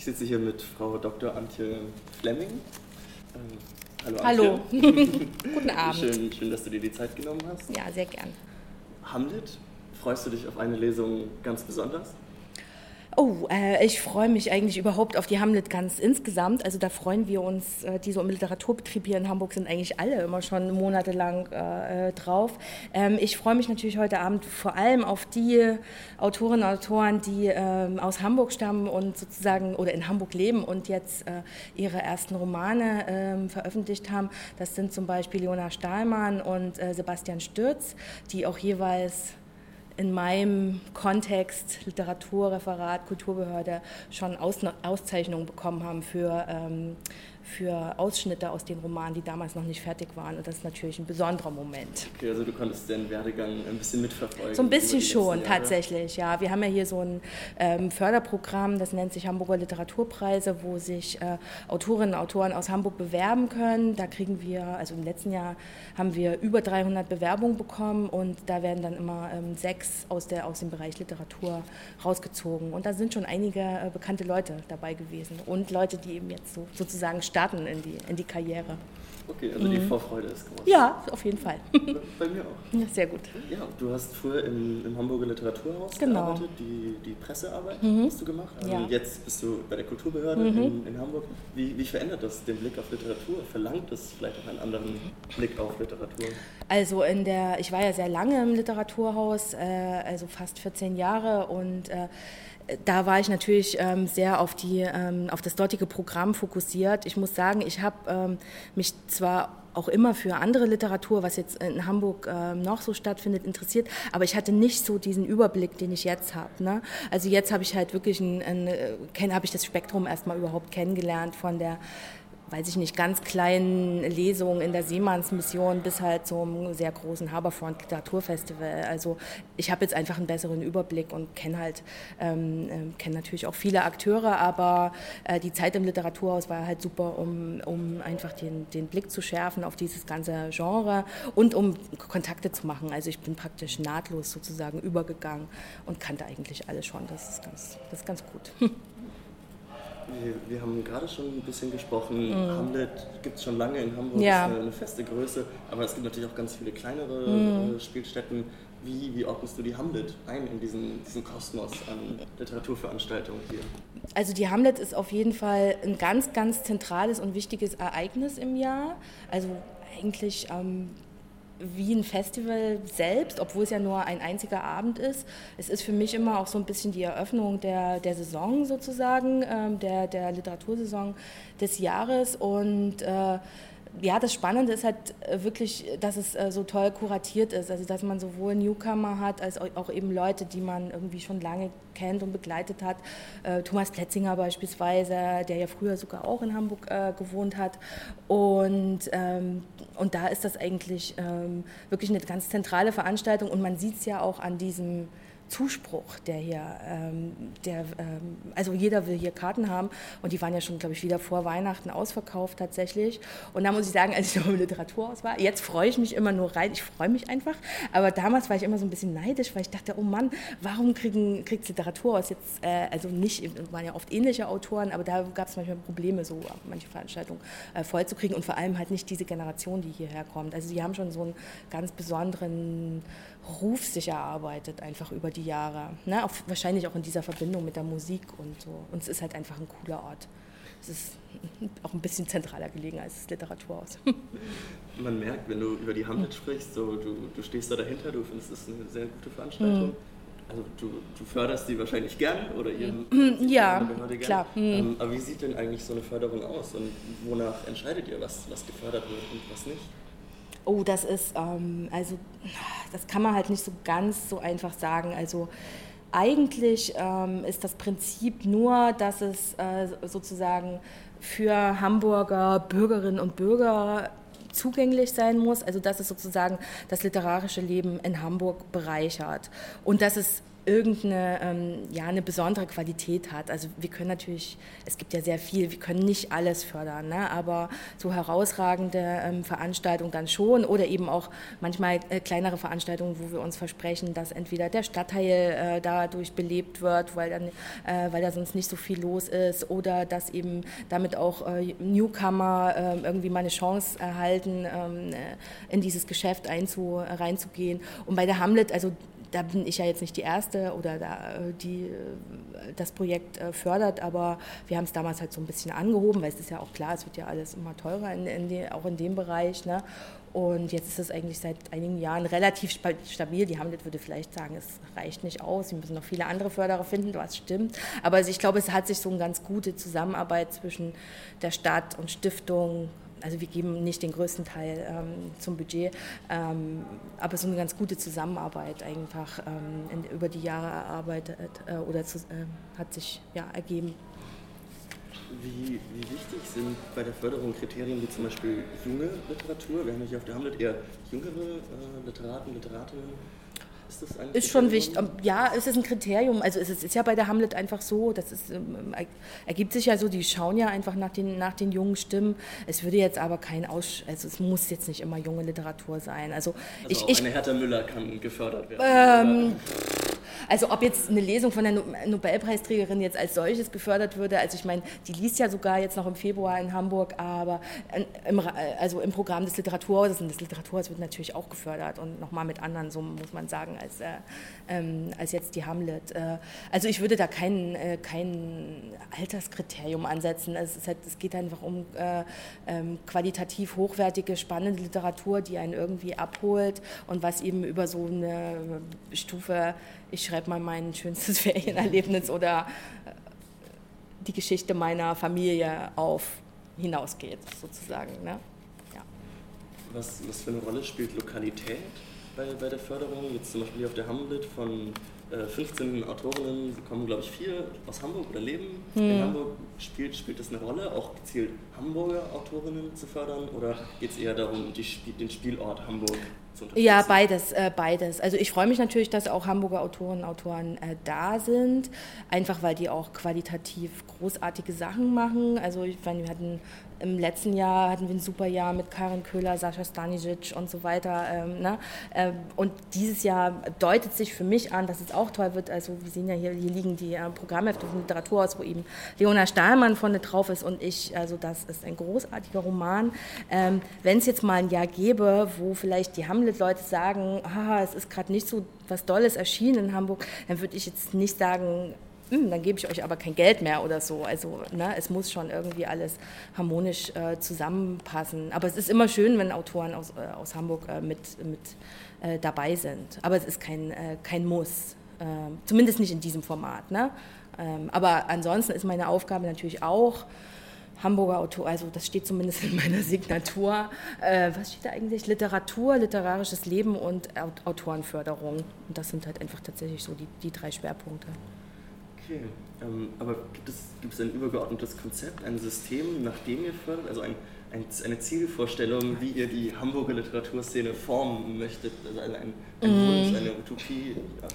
Ich sitze hier mit Frau Dr. Antje Flemming. Ähm, hallo. Hallo. Antje. Guten Abend. Schön, schön, dass du dir die Zeit genommen hast. Ja, sehr gern. Hamlet, freust du dich auf eine Lesung ganz besonders? Oh, äh, ich freue mich eigentlich überhaupt auf die Hamlet ganz insgesamt. Also da freuen wir uns, äh, die so im Literaturbetrieb hier in Hamburg sind eigentlich alle immer schon monatelang äh, drauf. Ähm, ich freue mich natürlich heute Abend vor allem auf die Autorinnen und Autoren, die ähm, aus Hamburg stammen und sozusagen oder in Hamburg leben und jetzt äh, ihre ersten Romane ähm, veröffentlicht haben. Das sind zum Beispiel Leona Stahlmann und äh, Sebastian Stürz, die auch jeweils in meinem Kontext Literaturreferat, Kulturbehörde schon Aus Auszeichnungen bekommen haben für ähm, für Ausschnitte aus den Romanen, die damals noch nicht fertig waren. Und das ist natürlich ein besonderer Moment. Okay, also du konntest den Werdegang ein bisschen mitverfolgen. So ein bisschen schon, tatsächlich, ja. Wir haben ja hier so ein ähm, Förderprogramm, das nennt sich Hamburger Literaturpreise, wo sich äh, Autorinnen und Autoren aus Hamburg bewerben können. Da kriegen wir, also im letzten Jahr haben wir über 300 Bewerbungen bekommen und da werden dann immer ähm, sechs aus, der, aus dem Bereich Literatur rausgezogen. Und da sind schon einige äh, bekannte Leute dabei gewesen und Leute, die eben jetzt so, sozusagen starten starten in die, in die Karriere. Okay, also mhm. die Vorfreude ist groß. Ja, auf jeden Fall. Bei mir auch. Ja, sehr gut. Ja, du hast früher im, im Hamburger Literaturhaus genau. gearbeitet, die, die Pressearbeit mhm. hast du gemacht. Ja. Und jetzt bist du bei der Kulturbehörde mhm. in, in, Hamburg. Wie, wie verändert das den Blick auf Literatur? Verlangt es vielleicht auch einen anderen Blick auf Literatur? Also in der, ich war ja sehr lange im Literaturhaus, äh, also fast 14 Jahre und äh, da war ich natürlich ähm, sehr auf, die, ähm, auf das dortige Programm fokussiert. Ich muss sagen, ich habe ähm, mich zwar auch immer für andere Literatur, was jetzt in Hamburg äh, noch so stattfindet, interessiert. Aber ich hatte nicht so diesen Überblick, den ich jetzt habe. Ne? Also jetzt habe ich halt wirklich ein, ein, ein habe ich das Spektrum erstmal überhaupt kennengelernt von der weiß ich nicht, ganz kleinen Lesungen in der Seemannsmission bis halt zum sehr großen Haberfront Literaturfestival. Also ich habe jetzt einfach einen besseren Überblick und kenne halt, ähm, äh, kenne natürlich auch viele Akteure, aber äh, die Zeit im Literaturhaus war halt super, um, um einfach den, den Blick zu schärfen auf dieses ganze Genre und um Kontakte zu machen. Also ich bin praktisch nahtlos sozusagen übergegangen und kannte eigentlich alles schon. Das ist ganz, das ist ganz gut. Wir, wir, haben gerade schon ein bisschen gesprochen, mm. Hamlet gibt es schon lange in Hamburg, ja. ist eine, eine, feste Größe, aber es gibt natürlich auch ganz viele kleinere mm. Spielstätten. Wie, wie ordnest du die Hamlet ein in diesen, diesen Kosmos an Literaturveranstaltungen hier? Also die Hamlet ist auf jeden Fall ein ganz, ganz zentrales und wichtiges Ereignis im Jahr. Also eigentlich ähm, wie ein Festival selbst, obwohl es ja nur ein einziger Abend ist. Es ist für mich immer auch so ein bisschen die Eröffnung der, der Saison sozusagen, ähm, der, der Literatursaison des Jahres und äh, ja, das Spannende ist halt äh, wirklich, dass es äh, so toll kuratiert ist. Also, dass man sowohl Newcomer hat, als auch eben Leute, die man irgendwie schon lange kennt und begleitet hat. Äh, Thomas Pletzinger beispielsweise, der ja früher sogar auch in Hamburg gewohnt hat. Und, ähm, und da ist das eigentlich ähm, wirklich eine ganz zentrale Veranstaltung. Und man sieht es ja auch an diesem Zuspruch, der hier, ähm, der, ähm, also jeder will hier Karten haben und die waren ja schon, glaube ich, wieder vor Weihnachten ausverkauft tatsächlich. Und da muss ich sagen, als ich noch im Literaturhaus war, jetzt freue ich mich immer nur rein, ich freue mich einfach, aber damals war ich immer so ein bisschen neidisch, weil ich dachte, oh Mann, warum kriegen, kriegt Literaturhaus jetzt, äh, also nicht, waren ja oft ähnliche Autoren, aber da gab es manchmal Probleme, so manche Veranstaltungen äh, vollzukriegen und vor allem halt nicht diese Generation, die hierher kommt. Also die haben schon so einen ganz besonderen Ruf sich erarbeitet, einfach über die Jahre. Ne? Auch, wahrscheinlich auch in dieser Verbindung mit der Musik und so. Und es ist halt einfach ein cooler Ort. Es ist auch ein bisschen zentraler gelegen als das Literaturhaus. Man merkt, wenn du über die Hamlet sprichst, so, du, du stehst da dahinter, du findest es eine sehr gute Veranstaltung. Mhm. Also du, du, förderst die wahrscheinlich gern oder ihr ja, klar. Mhm. Ähm, aber wie sieht denn eigentlich so eine Förderung aus und wonach entscheidet ihr, was, was gefördert wird und was nicht? Oh, das ist, ähm, also das kann man halt nicht so ganz so einfach sagen. Also eigentlich ähm, ist das Prinzip nur, dass es äh, sozusagen für Hamburger Bürgerinnen und Bürger zugänglich sein muss, also dass es sozusagen das literarische Leben in Hamburg bereichert und dass es irgendeine ähm, ja, eine besondere Qualität hat. Also wir können natürlich, es gibt ja sehr viel, wir können nicht alles fördern, ne? aber so herausragende ähm, Veranstaltungen dann schon oder eben auch manchmal äh, kleinere Veranstaltungen, wo wir uns versprechen, dass entweder der Stadtteil äh, dadurch belebt wird, weil, dann, äh, weil da sonst nicht so viel los ist oder dass eben damit auch äh, Newcomer ähm, irgendwie mal eine Chance erhalten, ähm, äh, in dieses Geschäft einzu, reinzugehen. Und bei der Hamlet, also da bin ich ja jetzt nicht die Erste oder da, äh, die äh, das Projekt äh, fördert, aber wir haben es damals halt so ein bisschen angehoben, weil es ist ja auch klar, es wird ja alles immer teurer, in, in die, auch in dem Bereich. Ne? Und jetzt ist es eigentlich seit einigen Jahren relativ stabil. Die Hamlet würde vielleicht sagen, es reicht nicht aus. Sie müssen noch viele andere Förderer finden, was stimmt. Aber also ich glaube, es hat sich so eine ganz gute Zusammenarbeit zwischen der Stadt und Stiftung also wir geben nicht den größten Teil ähm, zum Budget, ähm, aber so eine ganz gute Zusammenarbeit einfach ähm, in, über die Jahre erarbeitet äh, oder zu, äh, hat sich ja, ergeben. Wie, wie, wichtig sind bei der Förderung Kriterien wie zum Beispiel junge Literatur? Wir haben hier auf der Hamlet eher jüngere äh, Literaten, Literatinnen ist das ein Ist schon wichtig. Ähm, ja, es ist ein Kriterium. Also es ist ja bei der Hamlet einfach so, das ist, ähm, ergibt sich ja so, die schauen ja einfach nach den, nach den jungen Stimmen. Es würde jetzt aber kein Aus... Also es muss jetzt nicht immer junge Literatur sein. Also, also ich, eine Hertha Müller kann gefördert werden. Ähm, also ob jetzt eine Lesung von der Nobelpreisträgerin jetzt als solches gefördert würde, also ich meine, die liest ja sogar jetzt noch im Februar in Hamburg, aber im, also im Programm des Literaturhauses und das Literaturhaus wird natürlich auch gefördert und nochmal mit anderen Summen, muss man sagen, als, äh, ähm, als jetzt die Hamlet. Äh, also ich würde da kein, äh, kein Alterskriterium ansetzen. Es, halt, es geht einfach um äh, ähm, qualitativ hochwertige, spannende Literatur, die einen irgendwie abholt und was eben über so eine Stufe, ich schreibe mal mein schönstes Ferienerlebnis oder äh, die Geschichte meiner Familie auf hinausgeht, sozusagen. Ne? Ja. Was, was für eine Rolle spielt Lokalität? bei, bei der Förderung. Jetzt zum Beispiel hier auf der Hamlet von äh, 15 Autorinnen, sie kommen glaube ich vier aus Hamburg oder leben hm. in Hamburg. Spielt, spielt das eine Rolle, auch gezielt Hamburger Autorinnen zu fördern oder geht es eher darum, die, den Spielort Hamburg zu unterstützen? Ja, beides, äh, beides. Also ich freue mich natürlich, dass auch Hamburger Autorinnen und Autoren äh, da sind, einfach weil die auch qualitativ großartige Sachen machen. Also ich meine, wir hatten im letzten Jahr hatten wir ein super Jahr mit Karin Köhler, Sascha Stanisic und so weiter. Ähm, ne? ähm, und dieses Jahr deutet sich für mich an, dass es auch toll wird. Also wir sehen ja hier, hier liegen die äh, Programmhefte vom Literaturhaus, wo eben Leona Stahlmann vorne drauf ist und ich. Also das ist ein großartiger Roman. Ähm, Wenn es jetzt mal ein Jahr gäbe, wo vielleicht die Hamlet-Leute sagen, haha, es ist gerade nicht so was Dolles erschienen in Hamburg, dann würde ich jetzt nicht sagen, dann gebe ich euch aber kein Geld mehr oder so. Also ne, es muss schon irgendwie alles harmonisch äh, zusammenpassen. Aber es ist immer schön, wenn Autoren aus, äh, aus Hamburg äh, mit, mit äh, dabei sind. Aber es ist kein, äh, kein Muss. Ähm, zumindest nicht in diesem Format. Ne? Ähm, aber ansonsten ist meine Aufgabe natürlich auch, Hamburger Autor, also das steht zumindest in meiner Signatur. Äh, was steht da eigentlich? Literatur, literarisches Leben und Autorenförderung. Und das sind halt einfach tatsächlich so die, die drei Schwerpunkte. Okay, ähm, aber gibt es, gibt es ein übergeordnetes Konzept, ein System, nach dem ihr fördert, also ein, ein, eine Zielvorstellung, wie ihr die Hamburger Literaturszene formen möchtet, also ein, ein mm. Wunsch, eine Utopie? Ja.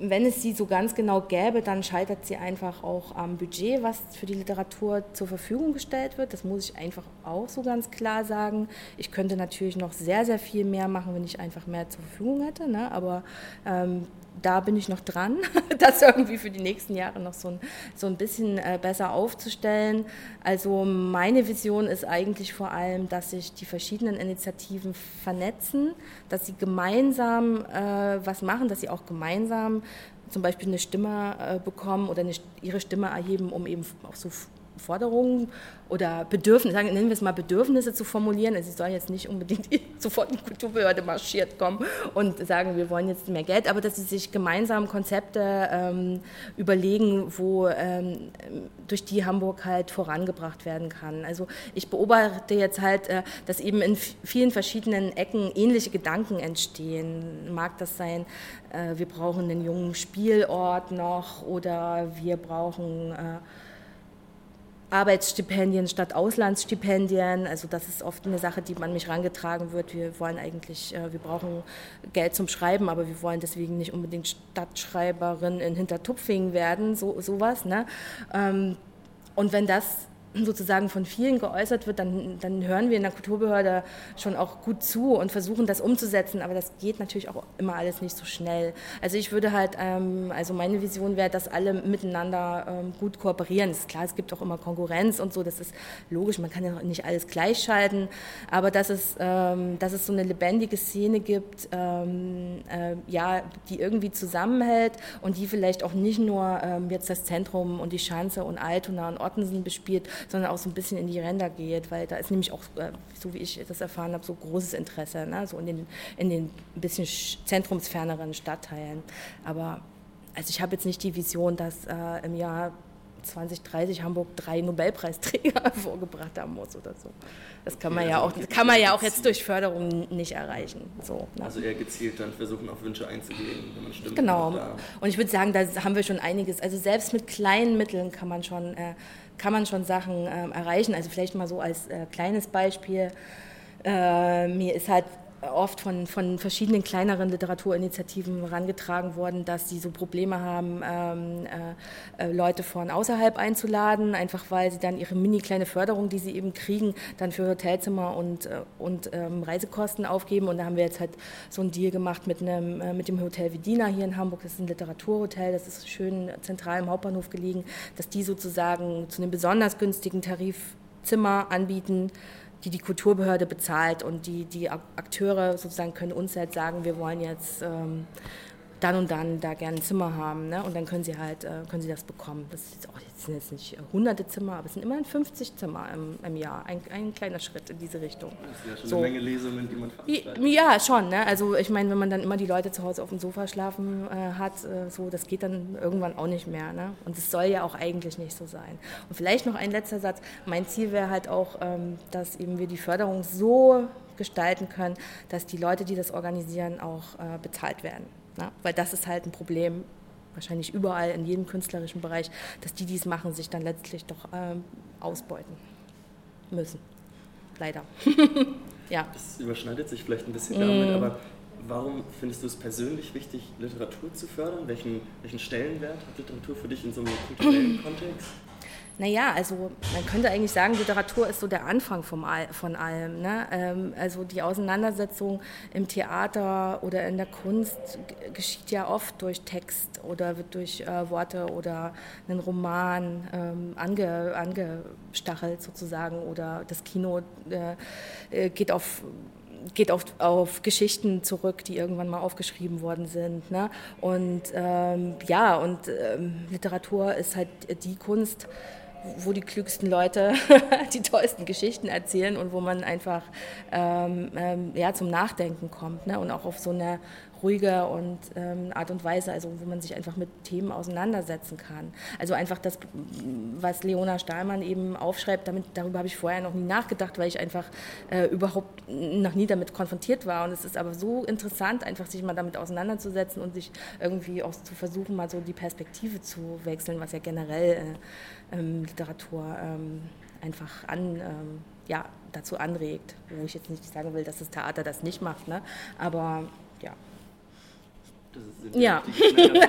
Wenn es sie so ganz genau gäbe, dann scheitert sie einfach auch am Budget, was für die Literatur zur Verfügung gestellt wird. Das muss ich einfach auch so ganz klar sagen. Ich könnte natürlich noch sehr, sehr viel mehr machen, wenn ich einfach mehr zur Verfügung hätte. Ne? Aber ähm, da bin ich noch dran, das irgendwie für die nächsten Jahre noch so ein, so ein bisschen äh, besser aufzustellen. Also meine Vision ist eigentlich vor allem, dass sich die verschiedenen Initiativen vernetzen, dass sie gemeinsam äh, was machen, dass sie auch gemeinsam zum Beispiel eine Stimme äh, bekommen oder eine, ihre Stimme erheben, um eben auch so Forderungen oder Bedürfnisse, sagen, nennen wir es mal Bedürfnisse zu formulieren. Also sie sollen jetzt nicht unbedingt sofort in die Kulturbehörde marschiert kommen und sagen, wir wollen jetzt mehr Geld, aber dass sie sich gemeinsam Konzepte ähm, überlegen, wo ähm, durch die Hamburg halt vorangebracht werden kann. Also ich beobachte jetzt halt, äh, dass eben in vielen verschiedenen Ecken ähnliche Gedanken entstehen. Mag das sein, äh, wir brauchen einen jungen Spielort noch oder wir brauchen äh, Arbeitsstipendien statt Auslandsstipendien. Also das ist oft eine Sache, die an mich herangetragen wird. Wir wollen eigentlich, äh, wir brauchen Geld zum Schreiben, aber wir wollen deswegen nicht unbedingt Stadtschreiberin in Hintertupfingen werden, so sowas. Ne? Ähm, und wenn das sozusagen von vielen geäußert wird, dann, dann hören wir in der Kulturbehörde schon auch gut zu und versuchen das umzusetzen, aber das geht natürlich auch immer alles nicht so schnell. Also ich würde halt, ähm, also meine Vision wäre, dass alle miteinander ähm, gut kooperieren. ist klar, es gibt auch immer Konkurrenz und so, das ist logisch, man kann ja nicht alles gleichschalten, aber dass es, ähm, dass es so eine lebendige Szene gibt, ähm, äh, ja, die irgendwie zusammenhält und die vielleicht auch nicht nur ähm, jetzt das Zentrum und die Schanze und Altona und Ottensen bespielt, sondern auch so ein bisschen in die Ränder geht, weil da ist nämlich auch, äh, so wie ich das erfahren habe, so großes Interesse, ne? so in den, in den bisschen zentrumsferneren Stadtteilen. Aber also ich habe jetzt nicht die Vision, dass äh, im Jahr 2030 Hamburg drei Nobelpreisträger hervorgebracht haben muss oder so. Das kann man ja, ja auch, kann man ja auch jetzt durch Förderung nicht erreichen. So, ne? Also eher gezielt dann versuchen, auf Wünsche einzugehen, wenn man stimmt. Genau. Und ich würde sagen, da haben wir schon einiges. Also selbst mit kleinen Mitteln kann man schon äh, kann man schon Sachen äh, erreichen. Also vielleicht mal so als äh, kleines Beispiel. Äh, mir ist halt oft von, von verschiedenen kleineren Literaturinitiativen herangetragen worden, dass sie so Probleme haben, ähm, äh, äh, Leute von außerhalb einzuladen, einfach weil sie dann ihre mini kleine Förderung, die sie eben kriegen, dann für Hotelzimmer und, äh, und ähm, Reisekosten aufgeben. Und da haben wir jetzt halt so einen Deal gemacht mit, einem, äh, mit dem Hotel Vidina hier in Hamburg. Das ist ein Literaturhotel, das ist schön zentral im Hauptbahnhof gelegen, dass die sozusagen zu einem besonders günstigen Tarif Zimmer anbieten die die Kulturbehörde bezahlt und die, die Akteure sozusagen können uns halt sagen, wir wollen jetzt ähm, dann und dann da gerne ein Zimmer haben. Ne? Und dann können sie halt, äh, können sie das bekommen. Das, ist auch, das sind jetzt nicht äh, hunderte Zimmer, aber es sind immerhin 50 Zimmer im, im Jahr. Ein, ein, kleiner Schritt in diese Richtung. Das ist ja schon so. eine Menge Lesungen, die man veranstaltet. Ja, schon. Ne? Also ich meine, wenn man dann immer die Leute zu Hause auf dem Sofa schlafen äh, hat, äh, so, das geht dann irgendwann auch nicht mehr. Ne? Und es soll ja auch eigentlich nicht so sein. Und vielleicht noch ein letzter Satz. Mein Ziel wäre halt auch, ähm, dass eben wir die Förderung so gestalten können, dass die Leute, die das organisieren, auch äh, bezahlt werden. Ne? Weil das ist halt ein Problem, wahrscheinlich überall in jedem künstlerischen Bereich, dass die, die es machen, sich dann letztlich doch ähm, ausbeuten müssen. Leider. ja. Das überschneidet sich vielleicht ein bisschen damit, mm. aber warum findest du es persönlich wichtig, Literatur zu fördern? Welchen, welchen Stellenwert hat Literatur für dich in so einem kulturellen Kontext? Naja, also man könnte eigentlich sagen, Literatur ist so der Anfang vom All, von allem. Ne? Ähm, also die Auseinandersetzung im Theater oder in der Kunst geschieht ja oft durch Text oder wird durch äh, Worte oder einen Roman ähm, ange, angestachelt sozusagen oder das Kino äh, äh geht auf geht auf, auf Geschichten zurück, die irgendwann mal aufgeschrieben worden sind. Ne? Und ähm, ja, und ähm, Literatur ist halt die Kunst, wo die klügsten Leute die tollsten Geschichten erzählen und wo man einfach ähm, ähm, ja, zum Nachdenken kommt ne? und auch auf so eine ruhige und ähm, Art und Weise, also wo man sich einfach mit Themen auseinandersetzen kann. Also einfach das, was Leona Stahlmann eben aufschreibt, damit, darüber habe ich vorher noch nie nachgedacht, weil ich einfach äh, überhaupt noch nie damit konfrontiert war. Und es ist aber so interessant, einfach sich mal damit auseinanderzusetzen und sich irgendwie auch zu versuchen, mal so die Perspektive zu wechseln, was ja generell äh, ähm, Literatur ähm, einfach an, ähm, ja, dazu anregt. Wo ich jetzt nicht sagen will, dass das Theater das nicht macht, ne? aber ja. Ja.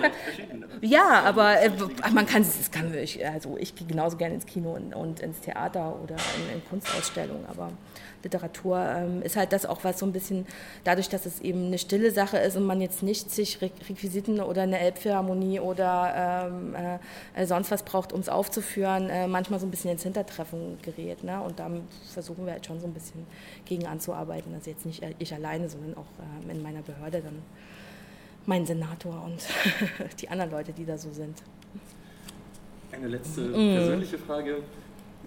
ja, aber äh, man kann es, kann ich, also ich gehe genauso gerne ins Kino und, und ins Theater oder in, in Kunstausstellungen, aber Literatur ähm, ist halt das auch, was so ein bisschen, dadurch, dass es eben eine stille Sache ist und man jetzt nicht sich Requisiten oder eine Elbphilharmonie oder ähm, äh, sonst was braucht, um es aufzuführen, äh, manchmal so ein bisschen ins Hintertreffen gerät. Ne? Und da versuchen wir halt schon so ein bisschen gegen anzuarbeiten. Also jetzt nicht ich alleine, sondern auch äh, in meiner Behörde dann mein Senator und die anderen Leute, die da so sind. Eine letzte mm. persönliche Frage.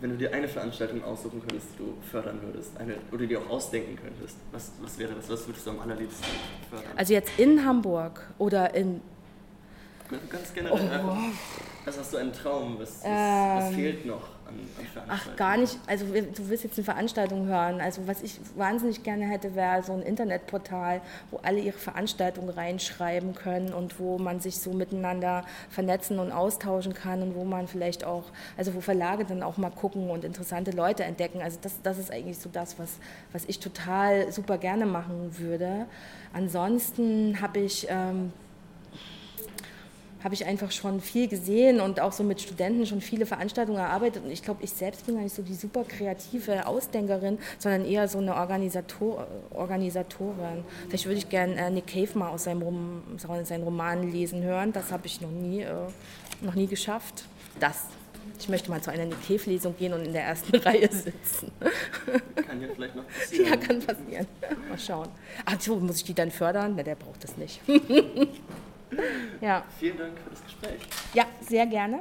Wenn du dir eine Veranstaltung aussuchen könntest, die du fördern würdest, eine, oder dir auch ausdenken könntest, was, was wäre das? Was würdest du am allerliebsten fördern? Also jetzt in Hamburg oder in Ganz generell. Oh. Was hast du einen Traum? Was, was, ähm, was fehlt noch an, an Veranstaltungen? Ach, gar nicht. Also du willst jetzt eine Veranstaltung hören. Also was ich wahnsinnig gerne hätte, wäre so ein Internetportal, wo alle ihre Veranstaltungen reinschreiben können und wo man sich so miteinander vernetzen und austauschen kann und wo man vielleicht auch, also wo Verlage dann auch mal gucken und interessante Leute entdecken. Also das, das ist eigentlich so das, was, was ich total super gerne machen würde. Ansonsten habe ich... Ähm, habe ich einfach schon viel gesehen und auch so mit Studenten schon viele Veranstaltungen erarbeitet. Und ich glaube, ich selbst bin gar nicht so die super kreative Ausdenkerin, sondern eher so eine Organisator Organisatorin. Vielleicht würde ich gerne äh, Nick Cave mal aus seinem, Rom seinen Roman lesen hören. Das habe ich noch nie, äh, noch nie geschafft. Das. Ich möchte mal zu einer Nick Cave-Lesung gehen und in der ersten Reihe sitzen. Kann ja vielleicht noch passieren. Ja, kann passieren. Mal schauen. Ach so, muss ich die dann fördern? Na, der braucht das nicht. Ja. Vielen Dank für das Gespräch. Ja, sehr gerne.